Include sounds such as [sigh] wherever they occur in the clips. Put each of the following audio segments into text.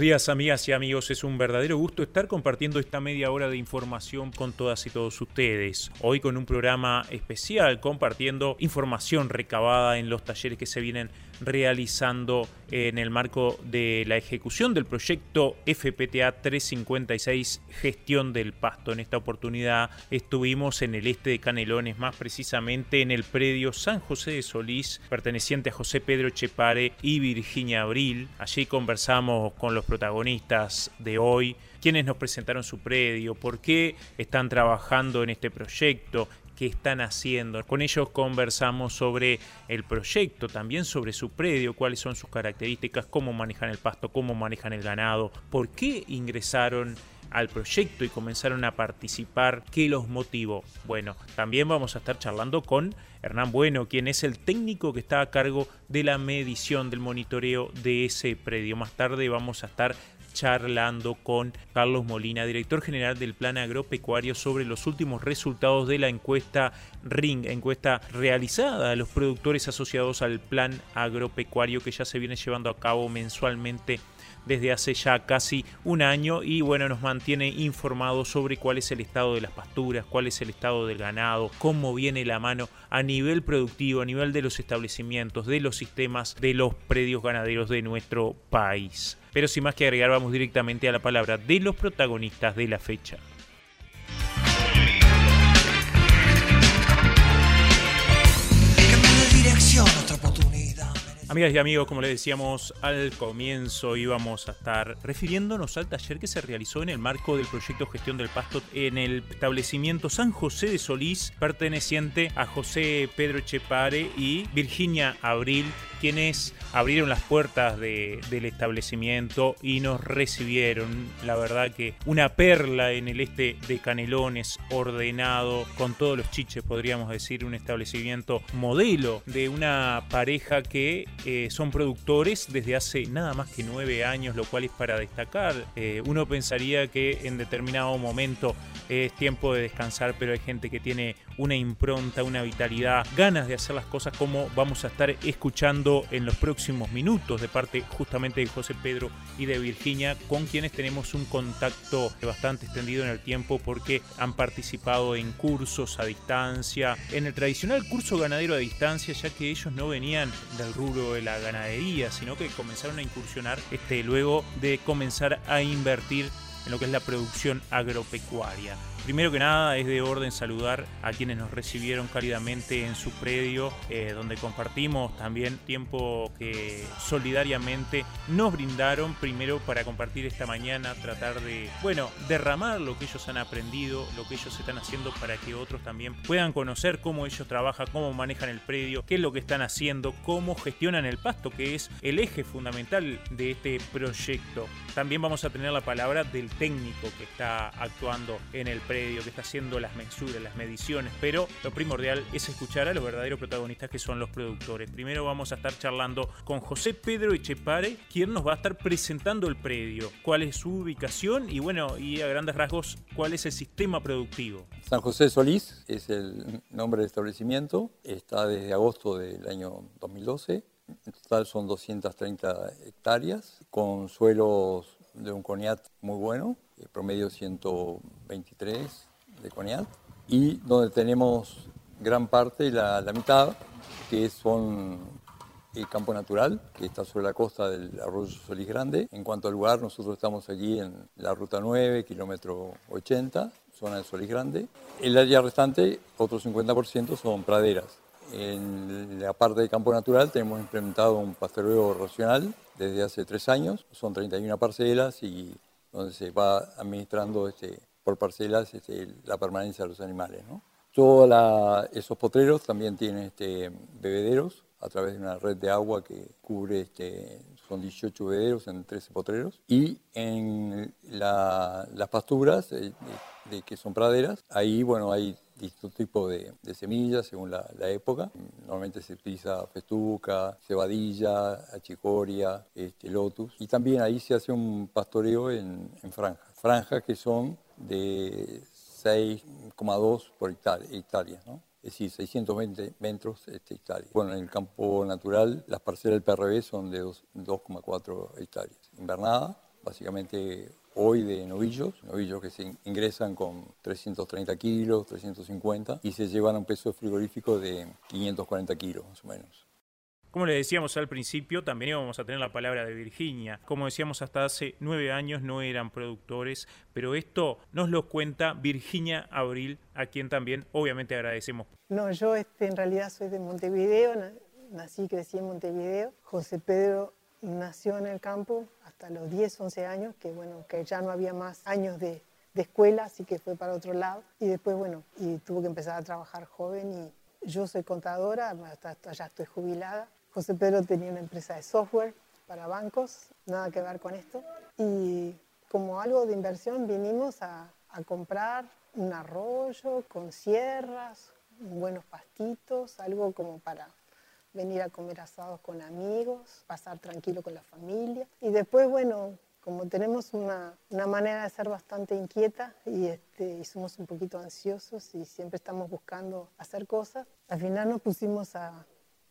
Días amigas y amigos, es un verdadero gusto estar compartiendo esta media hora de información con todas y todos ustedes. Hoy con un programa especial compartiendo información recabada en los talleres que se vienen realizando en el marco de la ejecución del proyecto FPTA 356 Gestión del Pasto. En esta oportunidad estuvimos en el este de Canelones, más precisamente en el predio San José de Solís, perteneciente a José Pedro Chepare y Virginia Abril. Allí conversamos con los protagonistas de hoy, quienes nos presentaron su predio, por qué están trabajando en este proyecto, qué están haciendo. Con ellos conversamos sobre el proyecto, también sobre su predio, cuáles son sus características, cómo manejan el pasto, cómo manejan el ganado, por qué ingresaron al proyecto y comenzaron a participar, qué los motivó. Bueno, también vamos a estar charlando con Hernán Bueno, quien es el técnico que está a cargo de la medición, del monitoreo de ese predio. Más tarde vamos a estar charlando con Carlos Molina, director general del Plan Agropecuario, sobre los últimos resultados de la encuesta RING, encuesta realizada a los productores asociados al Plan Agropecuario que ya se viene llevando a cabo mensualmente desde hace ya casi un año y bueno, nos mantiene informados sobre cuál es el estado de las pasturas, cuál es el estado del ganado, cómo viene la mano a nivel productivo, a nivel de los establecimientos, de los sistemas, de los predios ganaderos de nuestro país. Pero sin más que agregar, vamos directamente a la palabra de los protagonistas de la fecha. Amigas y amigos, como les decíamos al comienzo, íbamos a estar refiriéndonos al taller que se realizó en el marco del proyecto Gestión del Pasto en el establecimiento San José de Solís, perteneciente a José Pedro Chepare y Virginia Abril, quienes abrieron las puertas del establecimiento y nos recibieron. La verdad que una perla en el este de Canelones, ordenado, con todos los chiches, podríamos decir, un establecimiento modelo de una pareja que eh, son productores desde hace nada más que nueve años, lo cual es para destacar. Eh, uno pensaría que en determinado momento es tiempo de descansar, pero hay gente que tiene una impronta, una vitalidad, ganas de hacer las cosas como vamos a estar escuchando en los próximos minutos de parte justamente de José Pedro y de Virginia, con quienes tenemos un contacto bastante extendido en el tiempo porque han participado en cursos a distancia, en el tradicional curso ganadero a distancia, ya que ellos no venían del rubro de la ganadería, sino que comenzaron a incursionar este, luego de comenzar a invertir en lo que es la producción agropecuaria. Primero que nada es de orden saludar a quienes nos recibieron cálidamente en su predio, eh, donde compartimos también tiempo que solidariamente nos brindaron, primero para compartir esta mañana, tratar de, bueno, derramar lo que ellos han aprendido, lo que ellos están haciendo para que otros también puedan conocer cómo ellos trabajan, cómo manejan el predio, qué es lo que están haciendo, cómo gestionan el pasto, que es el eje fundamental de este proyecto. También vamos a tener la palabra del técnico que está actuando en el predio, que está haciendo las mensuras, las mediciones, pero lo primordial es escuchar a los verdaderos protagonistas que son los productores. Primero vamos a estar charlando con José Pedro Echepare, quien nos va a estar presentando el predio, cuál es su ubicación y bueno, y a grandes rasgos, cuál es el sistema productivo. San José Solís es el nombre del establecimiento, está desde agosto del año 2012. En total son 230 hectáreas con suelos de un coniat muy bueno, promedio 123 de coniat, y donde tenemos gran parte, la, la mitad, que son el campo natural, que está sobre la costa del arroyo Solís Grande. En cuanto al lugar, nosotros estamos allí en la ruta 9, kilómetro 80, zona del Solís Grande. El área restante, otro 50%, son praderas. En la parte del campo natural tenemos implementado un pastoreo racional desde hace tres años. Son 31 parcelas y donde se va administrando este, por parcelas este, la permanencia de los animales. Todos esos potreros también tienen este, bebederos a través de una red de agua que cubre son 18 vederos en 13 potreros. Y en las pasturas, eh, de, que son praderas, ahí bueno, hay distintos tipos de, semillas según la, época. Normalmente se utiliza festuca, cebadilla, achicoria, este, lotus. Y también ahí se hace un pastoreo en, en franjas. Franjas que son de 6,2 por hectárea, ¿no? es decir, 620 metros este, hectáreas. Bueno, en el campo natural las parcelas del PRB son de 2,4 hectáreas. Invernada, básicamente hoy de novillos, novillos que se ingresan con 330 kilos, 350 y se llevan a un peso frigorífico de 540 kilos más o menos. Como le decíamos al principio, también íbamos a tener la palabra de Virginia. Como decíamos, hasta hace nueve años no eran productores, pero esto nos lo cuenta Virginia Abril, a quien también obviamente agradecemos. No, yo este, en realidad soy de Montevideo, nací y crecí en Montevideo. José Pedro nació en el campo hasta los 10, 11 años, que bueno, que ya no había más años de, de escuela, así que fue para otro lado. Y después, bueno, y tuvo que empezar a trabajar joven y yo soy contadora, hasta ya estoy jubilada José Pedro tenía una empresa de software para bancos, nada que ver con esto. Y como algo de inversión vinimos a, comprar un arroyo con sierras, buenos pastitos, algo como para venir a comer asados con amigos, pasar tranquilo con la familia. Y después, bueno, como tenemos una, manera de ser bastante inquieta y, este, y, somos un poquito ansiosos y siempre estamos buscando hacer cosas, al final nos pusimos a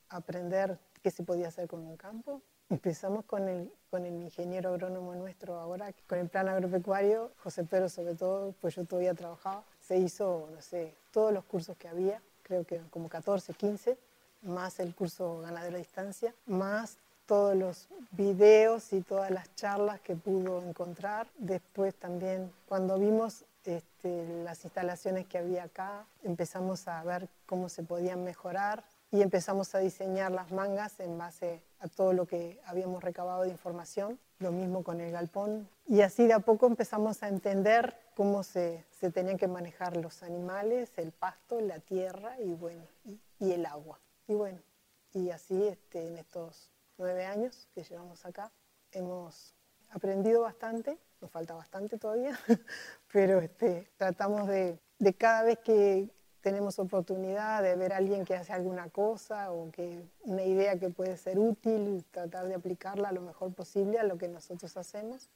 aprender qué se podía hacer con un campo. Empezamos con el, con el ingeniero agrónomo nuestro ahora, con el plan agropecuario, José Pedro sobre todo, pues yo todavía trabajaba, se hizo, no sé, todos los cursos que había, creo que como 14, 15, más el curso ganadero a distancia, más todos los videos y todas las charlas que pudo encontrar. Después también, cuando vimos este, las instalaciones que había acá, empezamos a ver cómo se podían mejorar y empezamos a diseñar las mangas en base a todo lo que habíamos recabado de información, lo mismo con el galpón. Y así de a poco empezamos a entender cómo se, se tenían que manejar los animales, el pasto, la tierra y, bueno, y, el agua. Y bueno, y así este, en estos nueve años que llevamos acá hemos aprendido bastante, nos falta bastante todavía, [laughs] pero este, tratamos de, de cada vez que, tenemos oportunidad de ver a alguien que hace alguna cosa o que una idea que puede ser útil, tratar de aplicarla lo mejor posible a lo que nosotros hacemos.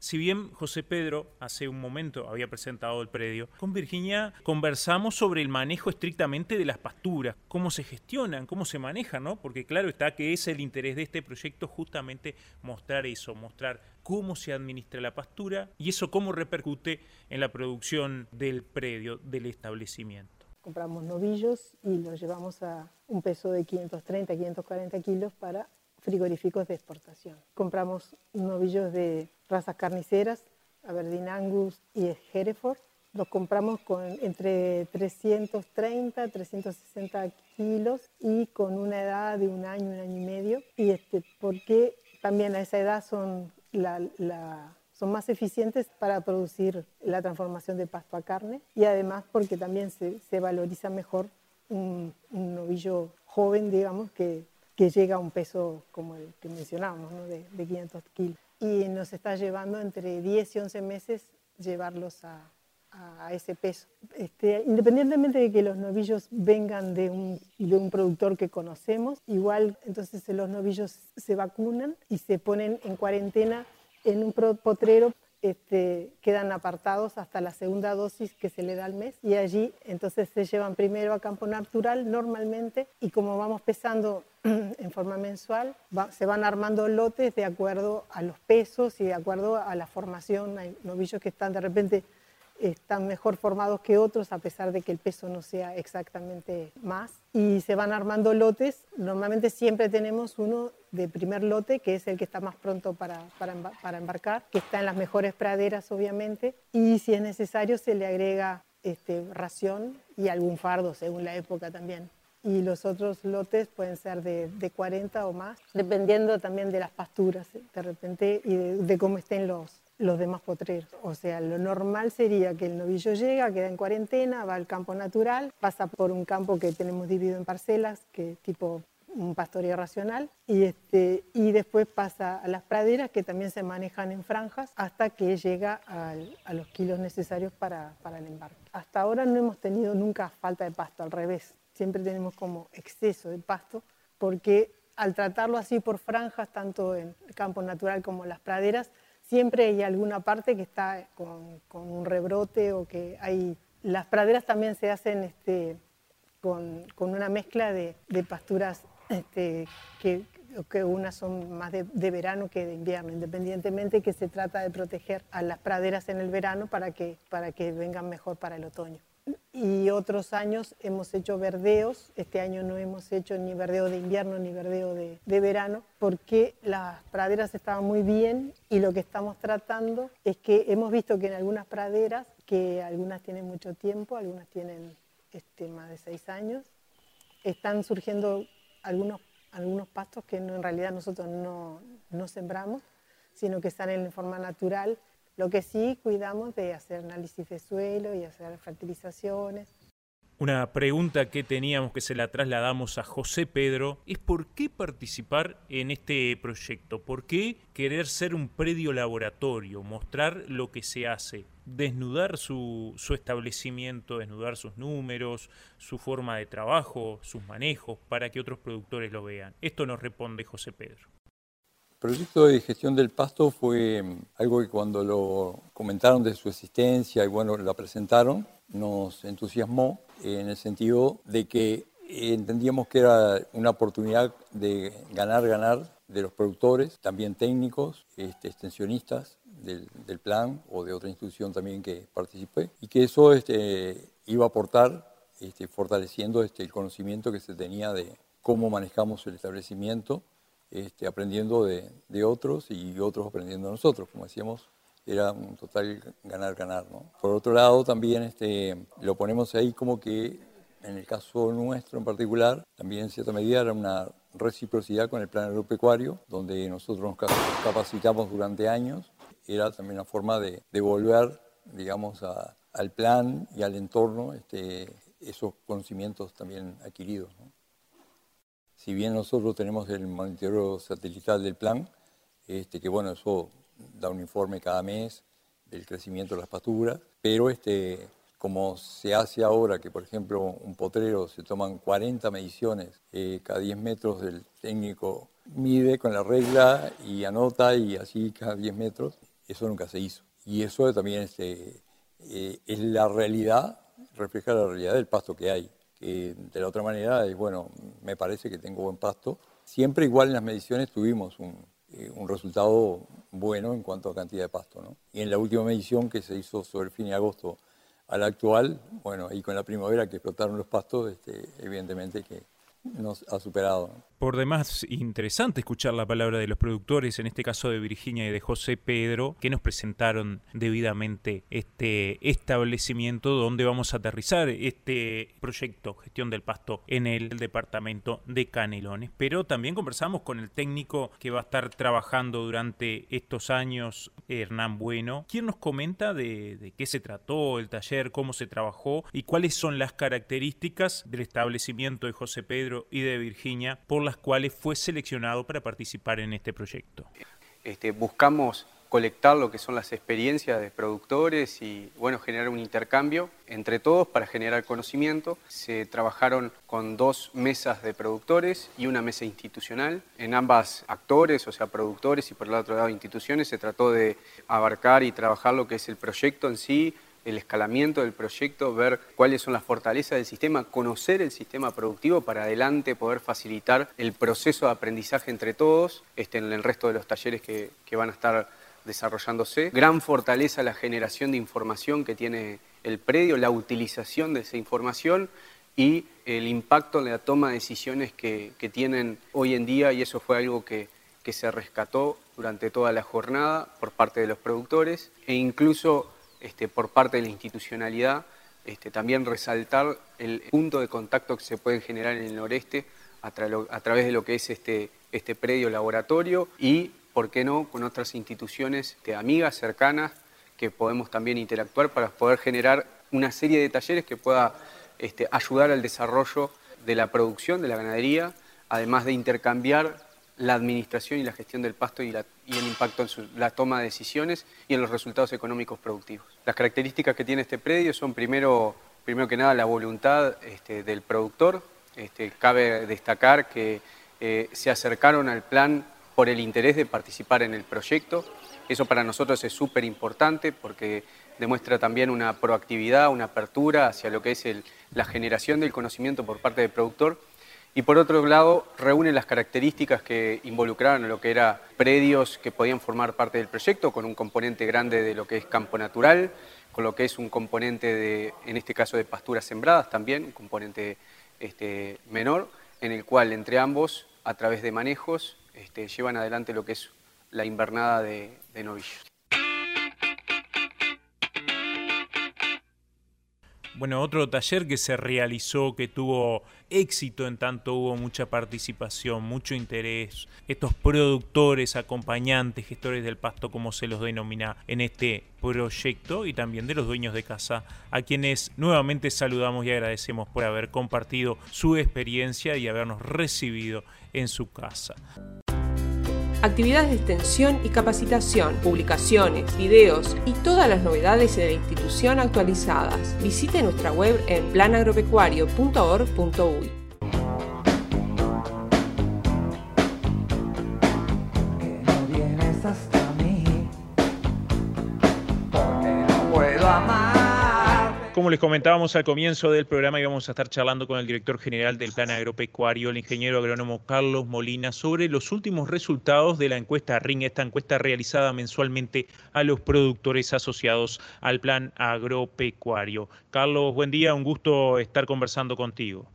Si bien José Pedro hace un momento había presentado el predio, con Virginia conversamos sobre el manejo estrictamente de las pasturas, cómo se gestionan, cómo se manejan, ¿no? Porque claro está que es el interés de este proyecto justamente mostrar eso, mostrar cómo se administra la pastura y eso cómo repercute en la producción del predio, del establecimiento. Compramos novillos y los llevamos a un peso de 530, 540 kilos para frigoríficos de exportación. Compramos novillos de razas carniceras, Aberdeen Angus y Hereford. Los compramos con entre 330 360 kilos y con una edad de un año, un año y medio. Y este, porque también a esa edad son, son más eficientes para producir la transformación de pasto a carne y además porque también se, se valoriza mejor un, un novillo joven, digamos, que que llega a un peso como el que mencionábamos, de, 500 kilos. Y nos está llevando entre 10 y 11 meses llevarlos a, ese peso. Este, independientemente de que los novillos vengan de un, de un productor que conocemos, igual entonces los novillos se vacunan y se ponen en cuarentena en un potrero este, quedan apartados hasta la segunda dosis que se le da al mes y allí entonces se llevan primero a campo natural normalmente y como vamos pesando [clears throat] en forma mensual se van armando lotes de acuerdo a los pesos y de acuerdo a la formación. Hay novillos que están de repente están mejor formados que otros a pesar de que el peso no sea exactamente más y se van armando lotes. Normalmente siempre tenemos uno de primer lote que es el que está más pronto para, para, embarcar, que está en las mejores praderas obviamente y si es necesario se le agrega este, ración y algún fardo según la época también. Y los otros lotes pueden ser de, de 40 o más, dependiendo también de las pasturas de repente y de cómo estén los, los demás potreros. O sea, lo normal sería que el novillo llega, queda en cuarentena, va al campo natural, pasa por un campo que tenemos dividido en parcelas, que tipo un pastoreo racional y, este, y después pasa a las praderas que también se manejan en franjas hasta que llega a los kilos necesarios para, para el embarque. Hasta ahora no hemos tenido nunca falta de pasto, al revés, siempre tenemos como exceso de pasto porque al tratarlo así por franjas, tanto en el campo natural como en las praderas, siempre hay alguna parte que está con, un rebrote o que hay... Las praderas también se hacen este, con, con, una mezcla de, de pasturas este, que, que unas son más de, de, verano que de invierno, independientemente que se trata de proteger a las praderas en el verano para que, para que vengan mejor para el otoño y otros años hemos hecho verdeos. Este año no hemos hecho ni verdeo de invierno ni verdeo de, de, verano porque las praderas estaban muy bien y lo que estamos tratando es que hemos visto que en algunas praderas, que algunas tienen mucho tiempo, algunas tienen este, más de seis años, están surgiendo algunos, algunos pastos que no, en realidad nosotros no, no sembramos, sino que están en forma natural lo que sí cuidamos de hacer análisis de suelo y hacer fertilizaciones. Una pregunta que teníamos que se la trasladamos a José Pedro es por qué participar en este proyecto, por qué querer ser un predio laboratorio, mostrar lo que se hace, desnudar su, su establecimiento, desnudar sus números, su forma de trabajo, sus manejos, para que otros productores lo vean. Esto nos responde José Pedro. El proyecto de gestión del pasto fue mm, algo que cuando lo comentaron de su existencia y bueno, la presentaron, nos entusiasmó en el sentido de que entendíamos que era una oportunidad de ganar, ganar de los productores, también técnicos, este, extensionistas del, plan o de otra institución también que participé, y que eso este, iba a aportar este, fortaleciendo este, el conocimiento que se tenía de cómo manejamos el establecimiento este, aprendiendo de, otros y otros aprendiendo de nosotros. Como decíamos, era un total ganar-ganar. ¿no? Por otro lado, también este, lo ponemos ahí como que, en el caso nuestro en particular, también en cierta medida era una reciprocidad con el plan agropecuario, donde nosotros nos capacitamos durante años. Era también una forma de devolver, digamos, al plan y al entorno este, esos conocimientos también adquiridos. Si bien nosotros tenemos el monitoreo satelital del plan, este, que bueno, eso da un informe cada mes del crecimiento de las pasturas, pero este, como se hace ahora, que por ejemplo un potrero se toman 40 mediciones eh, cada 10 metros del técnico mide con la regla y anota y así cada 10 metros, eso nunca se hizo. Y eso también este, eh, es la realidad, refleja la realidad del pasto que hay que de la otra manera es, bueno, me parece que tengo buen pasto. Siempre igual en las mediciones tuvimos un, eh, resultado bueno en cuanto a cantidad de pasto. Y en la última medición que se hizo sobre el fin de agosto al actual, bueno, y con la primavera que explotaron los pastos, este, evidentemente que nos ha superado. Por demás, interesante escuchar la palabra de los productores, en este caso de Virginia y de José Pedro, que nos presentaron debidamente este establecimiento donde vamos a aterrizar este proyecto Gestión del Pasto en el departamento de Canelones. Pero también conversamos con el técnico que va a estar trabajando durante estos años, Hernán Bueno, quien nos comenta de, de qué se trató el taller, cómo se trabajó y cuáles son las características del establecimiento de José Pedro y de Virginia por las cuales fue seleccionado para participar en este proyecto. Este, buscamos colectar lo que son las experiencias de productores y bueno, generar un intercambio entre todos para generar conocimiento. Se trabajaron con dos mesas de productores y una mesa institucional. En ambas actores, o sea, productores y por el otro lado instituciones, se trató de abarcar y trabajar lo que es el proyecto en sí, el escalamiento del proyecto, ver cuáles son las fortalezas del sistema, conocer el sistema productivo para adelante poder facilitar el proceso de aprendizaje entre todos este, en el resto de los talleres que, que van a estar desarrollándose. Gran fortaleza la generación de información que tiene el predio, la utilización de esa información y el impacto en la toma de decisiones que, que tienen hoy en día y eso fue algo que, que se rescató durante toda la jornada por parte de los productores e incluso este, por parte de la institucionalidad, este, también resaltar el punto de contacto que se puede generar en el noreste a, través de lo que es este, este predio laboratorio y, por qué no, con otras instituciones amigas, cercanas, que podemos también interactuar para poder generar una serie de talleres que pueda ayudar al desarrollo de la producción de la ganadería además de intercambiar la administración y la gestión del pasto y, el impacto en la toma de decisiones y en los resultados económicos productivos. Las características que tiene este predio son primero, primero que nada la voluntad este, del productor. Este, cabe destacar que eh, se acercaron al plan por el interés de participar en el proyecto. Eso para nosotros es súper importante porque demuestra también una proactividad, una apertura hacia lo que es la generación del conocimiento por parte del productor y por otro lado reúne las características que involucraron lo que eran predios que podían formar parte del proyecto, con un componente grande de lo que es campo natural, con lo que es un componente de, en este caso de pasturas sembradas también, un componente este, menor, en el cual entre ambos, a través de manejos, este, llevan adelante lo que es la invernada de novillos. Bueno, otro taller que se realizó, que tuvo éxito en tanto hubo mucha participación, mucho interés, estos productores, acompañantes, gestores del pasto, como se los denomina en este proyecto, y también de los dueños de casa, a quienes nuevamente saludamos y agradecemos por haber compartido su experiencia y habernos recibido en su casa actividades de extensión y capacitación, publicaciones, videos y todas las novedades de la institución actualizadas. Visite nuestra web en planagropecuario.org.uy. Como les comentábamos al comienzo del programa, íbamos a estar charlando con el director general del Plan Agropecuario, el ingeniero agrónomo Carlos Molina, sobre los últimos resultados de la encuesta RING, esta encuesta realizada mensualmente a los productores asociados al Plan Agropecuario. Carlos, buen día, un gusto estar conversando contigo.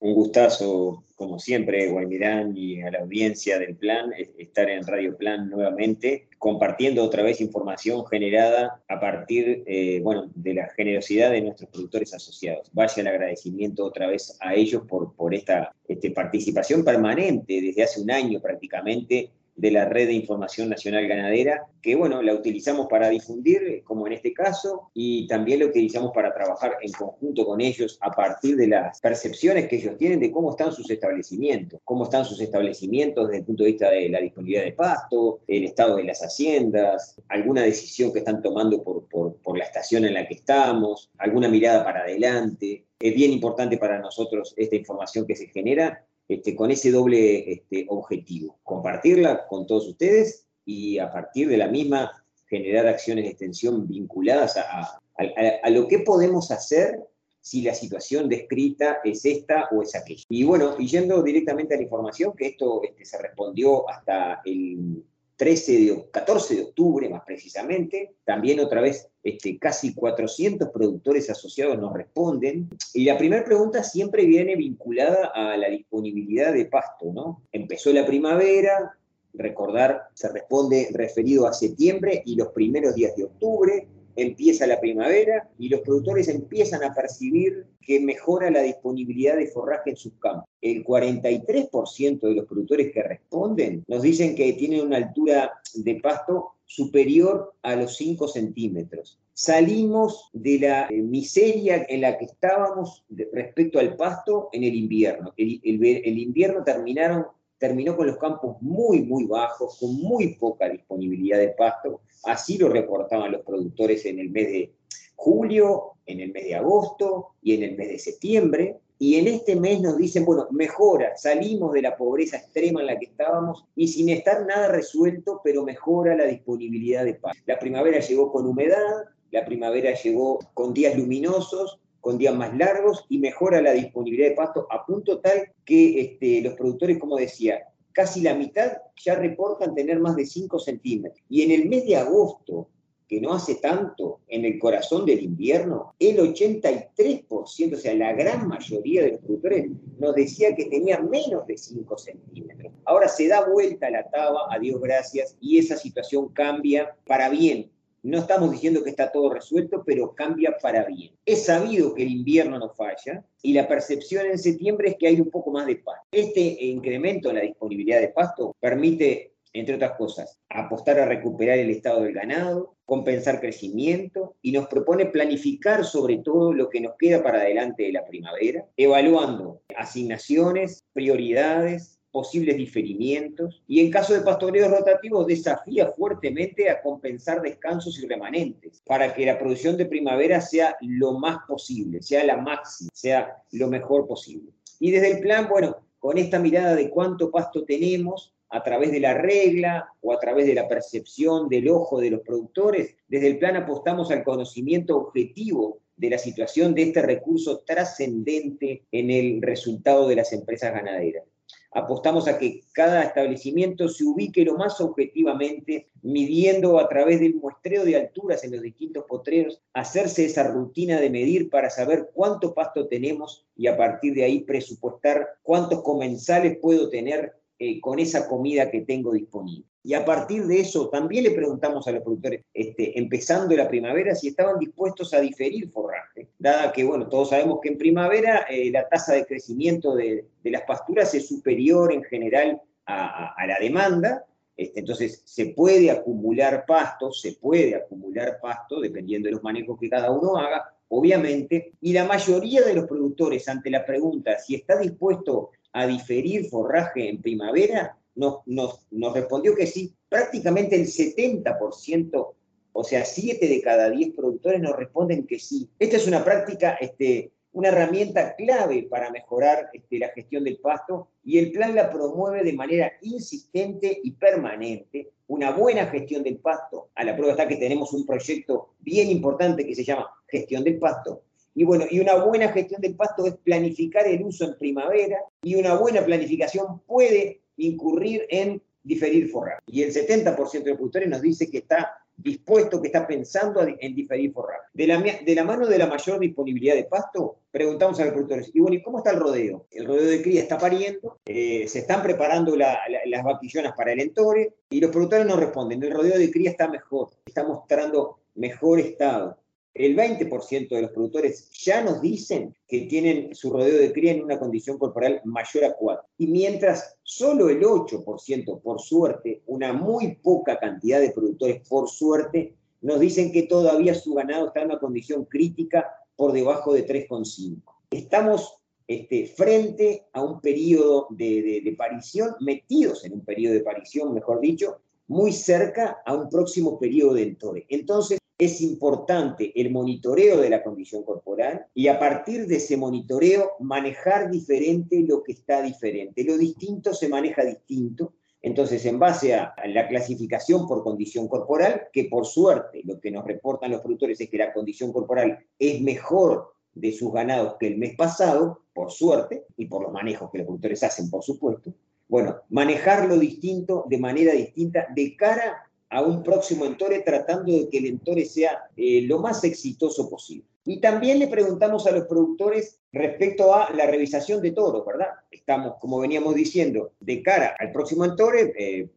Un gustazo, como siempre, Guaymirán y a la audiencia del plan, estar en Radio Plan nuevamente, compartiendo otra vez información generada a partir eh, bueno, de la generosidad de nuestros productores asociados. Vaya el agradecimiento otra vez a ellos por, por esta este, participación permanente desde hace un año prácticamente de la Red de Información Nacional Ganadera, que bueno, la utilizamos para difundir, como en este caso, y también la utilizamos para trabajar en conjunto con ellos a partir de las percepciones que ellos tienen de cómo están sus establecimientos, cómo están sus establecimientos desde el punto de vista de la disponibilidad de pasto, el estado de las haciendas, alguna decisión que están tomando por, por, por la estación en la que estamos, alguna mirada para adelante. Es bien importante para nosotros esta información que se genera este, con ese doble este, objetivo, compartirla con todos ustedes y a partir de la misma generar acciones de extensión vinculadas a, lo que podemos hacer si la situación descrita es esta o es aquella. Y bueno, y yendo directamente a la información, que esto este, se respondió hasta el 13 de, 14 de octubre más precisamente, también otra vez este, casi 400 productores asociados nos responden. Y la primera pregunta siempre viene vinculada a la disponibilidad de pasto, ¿no? Empezó la primavera, recordar, se responde referido a septiembre y los primeros días de octubre, empieza la primavera y los productores empiezan a percibir que mejora la disponibilidad de forraje en sus campos. El 43% de los productores que responden nos dicen que tienen una altura de pasto superior a los 5 centímetros. Salimos de la eh, miseria en la que estábamos respecto al pasto en el invierno. El, el invierno terminaron terminó con los campos muy, muy bajos, con muy poca disponibilidad de pasto. Así lo reportaban los productores en el mes de julio, en el mes de agosto y en el mes de septiembre. Y en este mes nos dicen, bueno, mejora, salimos de la pobreza extrema en la que estábamos y sin estar nada resuelto, pero mejora la disponibilidad de pasto. La primavera llegó con humedad, la primavera llegó con días luminosos, con días más largos y mejora la disponibilidad de pasto a punto tal que este, los productores, como decía, casi la mitad ya reportan tener más de 5 centímetros. Y en el mes de agosto, que no hace tanto, en el corazón del invierno, el 83%, o sea, la gran mayoría de los productores nos decía que tenía menos de 5 centímetros. Ahora se da vuelta la taba, a Dios gracias, y esa situación cambia para bien no estamos diciendo que está todo resuelto, pero cambia para bien. Es sabido que el invierno no falla y la percepción en septiembre es que hay un poco más de pasto. Este incremento en la disponibilidad de pasto permite entre otras cosas, apostar a recuperar el estado del ganado, compensar crecimiento y nos propone planificar sobre todo lo que nos queda para adelante de la primavera, evaluando asignaciones, prioridades, posibles diferimientos y en caso de pastoreos rotativos desafía fuertemente a compensar descansos y remanentes para que la producción de primavera sea lo más posible, sea la máxima, sea lo mejor posible. Y desde el plan, bueno, con esta mirada de cuánto pasto tenemos, a través de la regla o a través de la percepción del ojo de los productores, desde el plan apostamos al conocimiento objetivo de la situación de este recurso trascendente en el resultado de las empresas ganaderas. Apostamos a que cada establecimiento se ubique lo más objetivamente, midiendo a través del muestreo de alturas en los distintos potreros, hacerse esa rutina de medir para saber cuánto pasto tenemos y a partir de ahí presupuestar cuántos comensales puedo tener eh, con esa comida que tengo disponible. Y a partir de eso también le preguntamos a los productores, este, empezando la primavera, si estaban dispuestos a diferir dada que, bueno, todos sabemos que en primavera eh, la tasa de crecimiento de, las pasturas es superior en general a, la demanda, este, entonces se puede acumular pasto, se puede acumular pasto, dependiendo de los manejos que cada uno haga, obviamente, y la mayoría de los productores ante la pregunta si está dispuesto a diferir forraje en primavera, nos, nos, nos respondió que sí. Prácticamente el 70%, o sea, 7 de cada 10 productores nos responden que sí. Esta es una práctica, este, una herramienta clave para mejorar este, la gestión del pasto y el plan la promueve de manera insistente y permanente. Una buena gestión del pasto. A la prueba está que tenemos un proyecto bien importante que se llama Gestión del Pasto, y bueno, y una buena gestión del pasto es planificar el uso en primavera y una buena planificación puede incurrir en diferir forraje. Y el 70% de los productores nos dice que está dispuesto, que está pensando en diferir forraje. De la, de la mano de la mayor disponibilidad de pasto, preguntamos a los productores, y bueno, ¿y cómo está el rodeo? El rodeo de cría está pariendo, eh, se están preparando las vaquillonas para el entore, y los productores nos responden, el rodeo de cría está mejor, está mostrando mejor estado el 20% de los productores ya nos dicen que tienen su rodeo de cría en una condición corporal mayor a 4. Y mientras solo el 8%, por suerte, una muy poca cantidad de productores, por suerte, nos dicen que todavía su ganado está en una condición crítica por debajo de 3,5. Estamos este, frente a un periodo de, de, parición, metidos en un periodo de parición, mejor dicho, muy cerca a un próximo periodo de entore. Entonces, es importante el monitoreo de la condición corporal y a partir de ese monitoreo manejar diferente lo que está diferente. Lo distinto se maneja distinto. Entonces, en base a la clasificación por condición corporal, que por suerte lo que nos reportan los productores es que la condición corporal es mejor de sus ganados que el mes pasado, por suerte, y por los manejos que los productores hacen, por supuesto, bueno, manejar lo distinto de manera distinta de cara a un próximo entore tratando de que el entore sea eh, lo más exitoso posible. Y también le preguntamos a los productores respecto a la revisación de toros, ¿verdad? Estamos, como veníamos diciendo, de cara al próximo entore,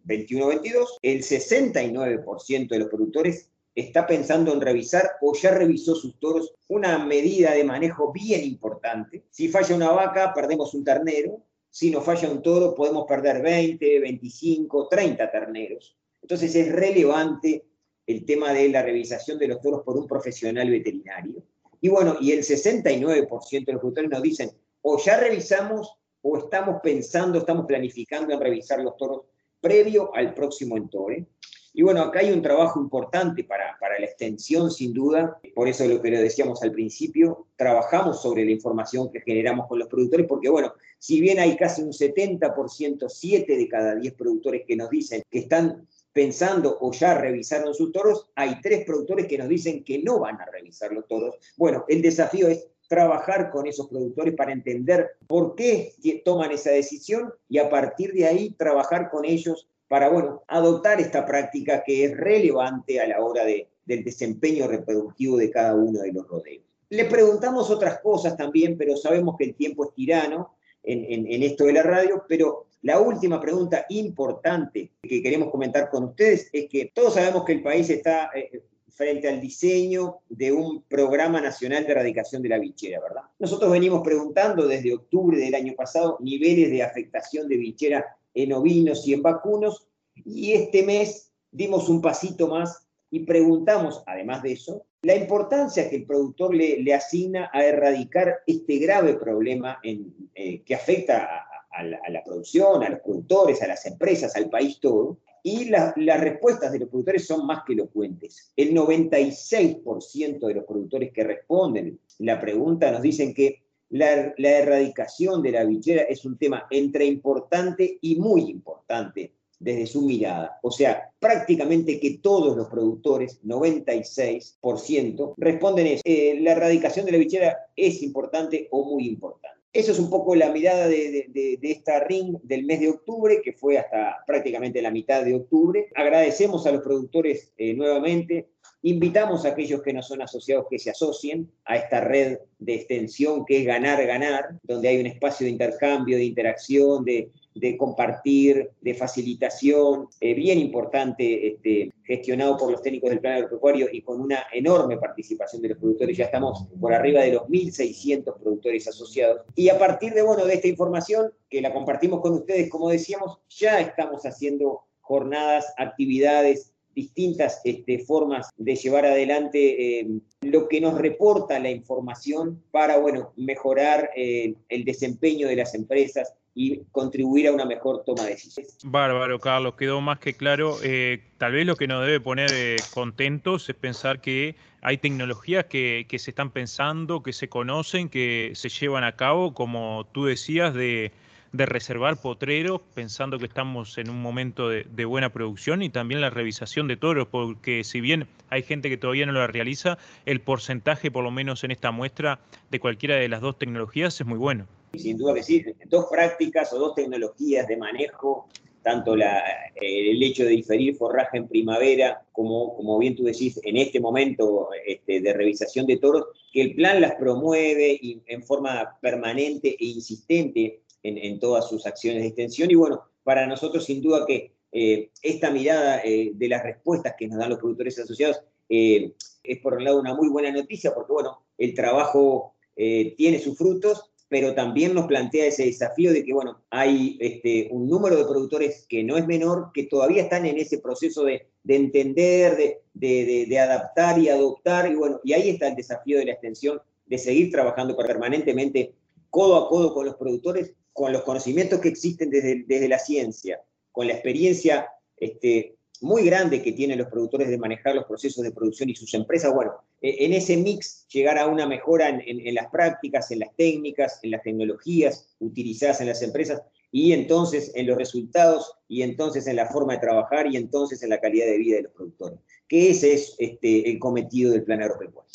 21-22, eh, el 69% de los productores está pensando en revisar o ya revisó sus toros, una medida de manejo bien importante. Si falla una vaca, perdemos un ternero. Si nos falla un toro, podemos perder 20, 25, 30 terneros. Entonces es relevante el tema de la revisación de los toros por un profesional veterinario. Y bueno, y el 69% de los productores nos dicen, o ya revisamos o estamos pensando, estamos planificando en revisar los toros previo al próximo entore. Y bueno, acá hay un trabajo importante para, para la extensión, sin duda. Por eso lo que le decíamos al principio, trabajamos sobre la información que generamos con los productores, porque bueno, si bien hay casi un 70%, 7 de cada 10 productores que nos dicen que están pensando o ya revisaron sus toros, hay tres productores que nos dicen que no van a revisar los toros. Bueno, el desafío es trabajar con esos productores para entender por qué toman esa decisión y a partir de ahí trabajar con ellos para, bueno, adoptar esta práctica que es relevante a la hora de, del desempeño reproductivo de cada uno de los rodeos. Le preguntamos otras cosas también, pero sabemos que el tiempo es tirano en, esto de la radio, pero la última pregunta importante que queremos comentar con ustedes es que todos sabemos que el país está eh, frente al diseño de un programa nacional de erradicación de la bichera, ¿verdad? Nosotros venimos preguntando desde octubre del año pasado niveles de afectación de bichera en ovinos y en vacunos, Y este mes dimos un pasito más y preguntamos, además de eso, la importancia que el productor le, asigna a erradicar este grave problema eh, que afecta a, la, producción, a los productores, a las empresas, al país todo. Y las respuestas de los productores son más que elocuentes. El 96% de los productores que responden la pregunta nos dicen que la, la erradicación de la bichera es un tema entre importante y muy importante desde su mirada. O sea, prácticamente que todos los productores, 96%, responden eso. Eh, la erradicación de la bichera es importante o muy importante. Eso es un poco la mirada de, esta ring del mes de octubre, que fue hasta prácticamente la mitad de octubre. Agradecemos a los productores eh, nuevamente. Invitamos a aquellos que no son asociados que se asocien a esta red de extensión que es ganar, ganar, donde hay un espacio de intercambio, de interacción, de, de compartir, de facilitación, eh, bien importante, este, gestionado por los técnicos del plan agropecuario y con una enorme participación de los productores. Ya estamos por arriba de los 1.600 productores asociados. Y a partir de, bueno, de esta información, que la compartimos con ustedes, como decíamos, ya estamos haciendo jornadas, actividades, distintas este, formas de llevar adelante eh, lo que nos reporta la información para bueno, mejorar eh, el desempeño de las empresas, y contribuir a una mejor toma de decisiones. Bárbaro, Carlos, quedó más que claro. Eh, tal vez lo que nos debe poner eh, contentos es pensar que hay tecnologías que, que, se están pensando, que se conocen, que se llevan a cabo, como tú decías, de, de reservar potreros, pensando que estamos en un momento de, de, buena producción y también la revisación de toros, porque si bien hay gente que todavía no lo realiza, el porcentaje, por lo menos en esta muestra, de cualquiera de las dos tecnologías es muy bueno. Sin duda que sí, dos prácticas o dos tecnologías de manejo, tanto la, el hecho de diferir forraje en primavera, como, como bien tú decís, en este momento este, de revisación de toros, que el plan las promueve en forma permanente e insistente en, en, todas sus acciones de extensión. Y bueno, para nosotros sin duda que eh, esta mirada eh, de las respuestas que nos dan los productores asociados eh, es por un lado una muy buena noticia, porque bueno, el trabajo tiene sus frutos pero también nos plantea ese desafío de que, bueno, hay este, un número de productores que no es menor, que todavía están en ese proceso de, entender, de, adaptar y adoptar, y bueno, y ahí está el desafío de la extensión, de seguir trabajando permanentemente codo a codo con los productores, con los conocimientos que existen desde, desde la ciencia, con la experiencia este, muy grande que tienen los productores de manejar los procesos de producción y sus empresas, bueno, e, en ese mix llegar a una mejora en, las prácticas, en las técnicas, en las tecnologías utilizadas en las empresas y entonces en los resultados y entonces en la forma de trabajar y entonces en la calidad de vida de los productores, que ese es este, el cometido del plan agropecuario.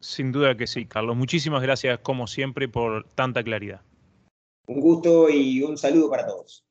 Sin duda que sí, Carlos. Muchísimas gracias, como siempre, por tanta claridad. Un gusto y un saludo para todos.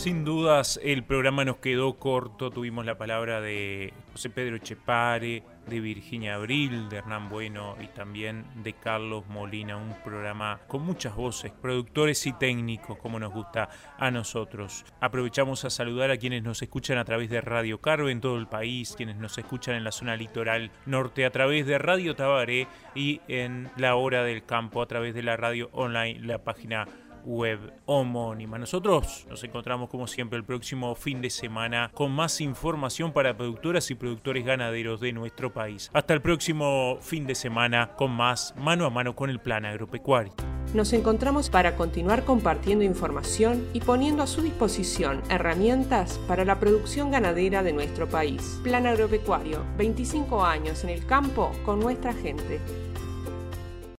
Sin dudas, el programa nos quedó corto. Tuvimos la palabra de José Pedro Chepare, de Virginia Abril, de Hernán Bueno y también de Carlos Molina. Un programa con muchas voces, productores y técnicos, como nos gusta a nosotros. Aprovechamos a saludar a quienes nos escuchan a través de Radio Carve en todo el país, quienes nos escuchan en la zona litoral norte a través de Radio Tabaré y en la hora del campo a través de la radio online, la página web homónima. Nosotros nos encontramos como siempre el próximo fin de semana con más información para productoras y productores ganaderos de nuestro país. Hasta el próximo fin de semana con más mano a mano con el plan agropecuario. Nos encontramos para continuar compartiendo información y poniendo a su disposición herramientas para la producción ganadera de nuestro país. Plan agropecuario, 25 años en el campo con nuestra gente.